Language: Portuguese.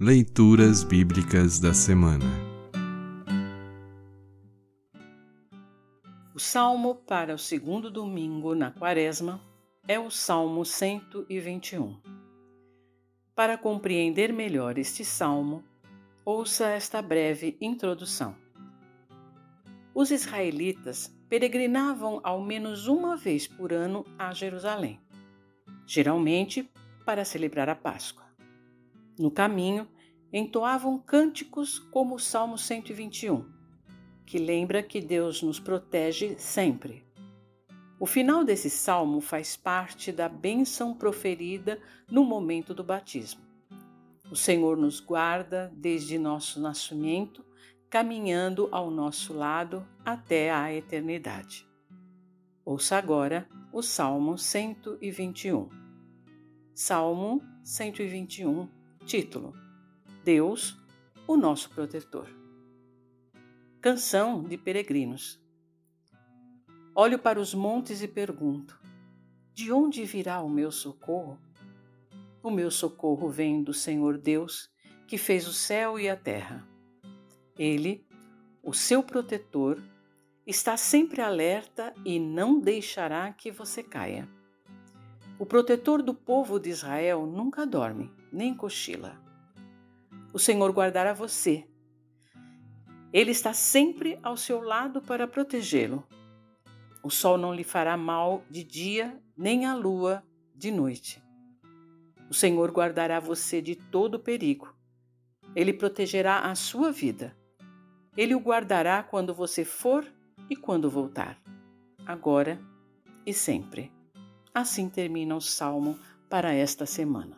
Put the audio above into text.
Leituras Bíblicas da Semana O salmo para o segundo domingo na Quaresma é o Salmo 121. Para compreender melhor este salmo, ouça esta breve introdução. Os israelitas peregrinavam ao menos uma vez por ano a Jerusalém, geralmente para celebrar a Páscoa. No caminho, entoavam cânticos como o Salmo 121, que lembra que Deus nos protege sempre. O final desse salmo faz parte da bênção proferida no momento do batismo. O Senhor nos guarda desde nosso nascimento, caminhando ao nosso lado até a eternidade. Ouça agora o Salmo 121. Salmo 121 Título: Deus, o nosso protetor. Canção de Peregrinos. Olho para os montes e pergunto: De onde virá o meu socorro? O meu socorro vem do Senhor Deus, que fez o céu e a terra. Ele, o seu protetor, está sempre alerta e não deixará que você caia. O protetor do povo de Israel nunca dorme, nem cochila. O Senhor guardará você. Ele está sempre ao seu lado para protegê-lo. O sol não lhe fará mal de dia, nem a lua de noite. O Senhor guardará você de todo perigo. Ele protegerá a sua vida. Ele o guardará quando você for e quando voltar, agora e sempre. Assim termina o salmo para esta semana.